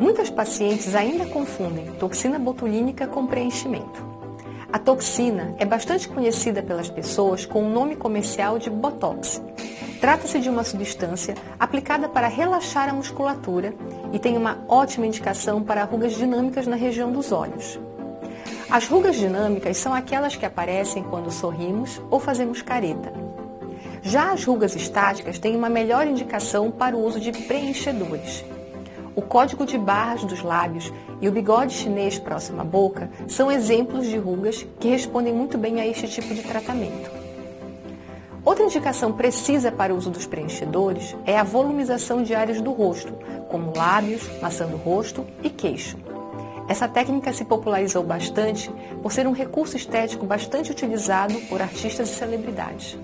Muitas pacientes ainda confundem toxina botulínica com preenchimento. A toxina é bastante conhecida pelas pessoas com o nome comercial de Botox. Trata-se de uma substância aplicada para relaxar a musculatura e tem uma ótima indicação para rugas dinâmicas na região dos olhos. As rugas dinâmicas são aquelas que aparecem quando sorrimos ou fazemos careta. Já as rugas estáticas têm uma melhor indicação para o uso de preenchedores. O código de barras dos lábios e o bigode chinês próximo à boca são exemplos de rugas que respondem muito bem a este tipo de tratamento. Outra indicação precisa para o uso dos preenchedores é a volumização de áreas do rosto, como lábios, maçã do rosto e queixo. Essa técnica se popularizou bastante por ser um recurso estético bastante utilizado por artistas e celebridades.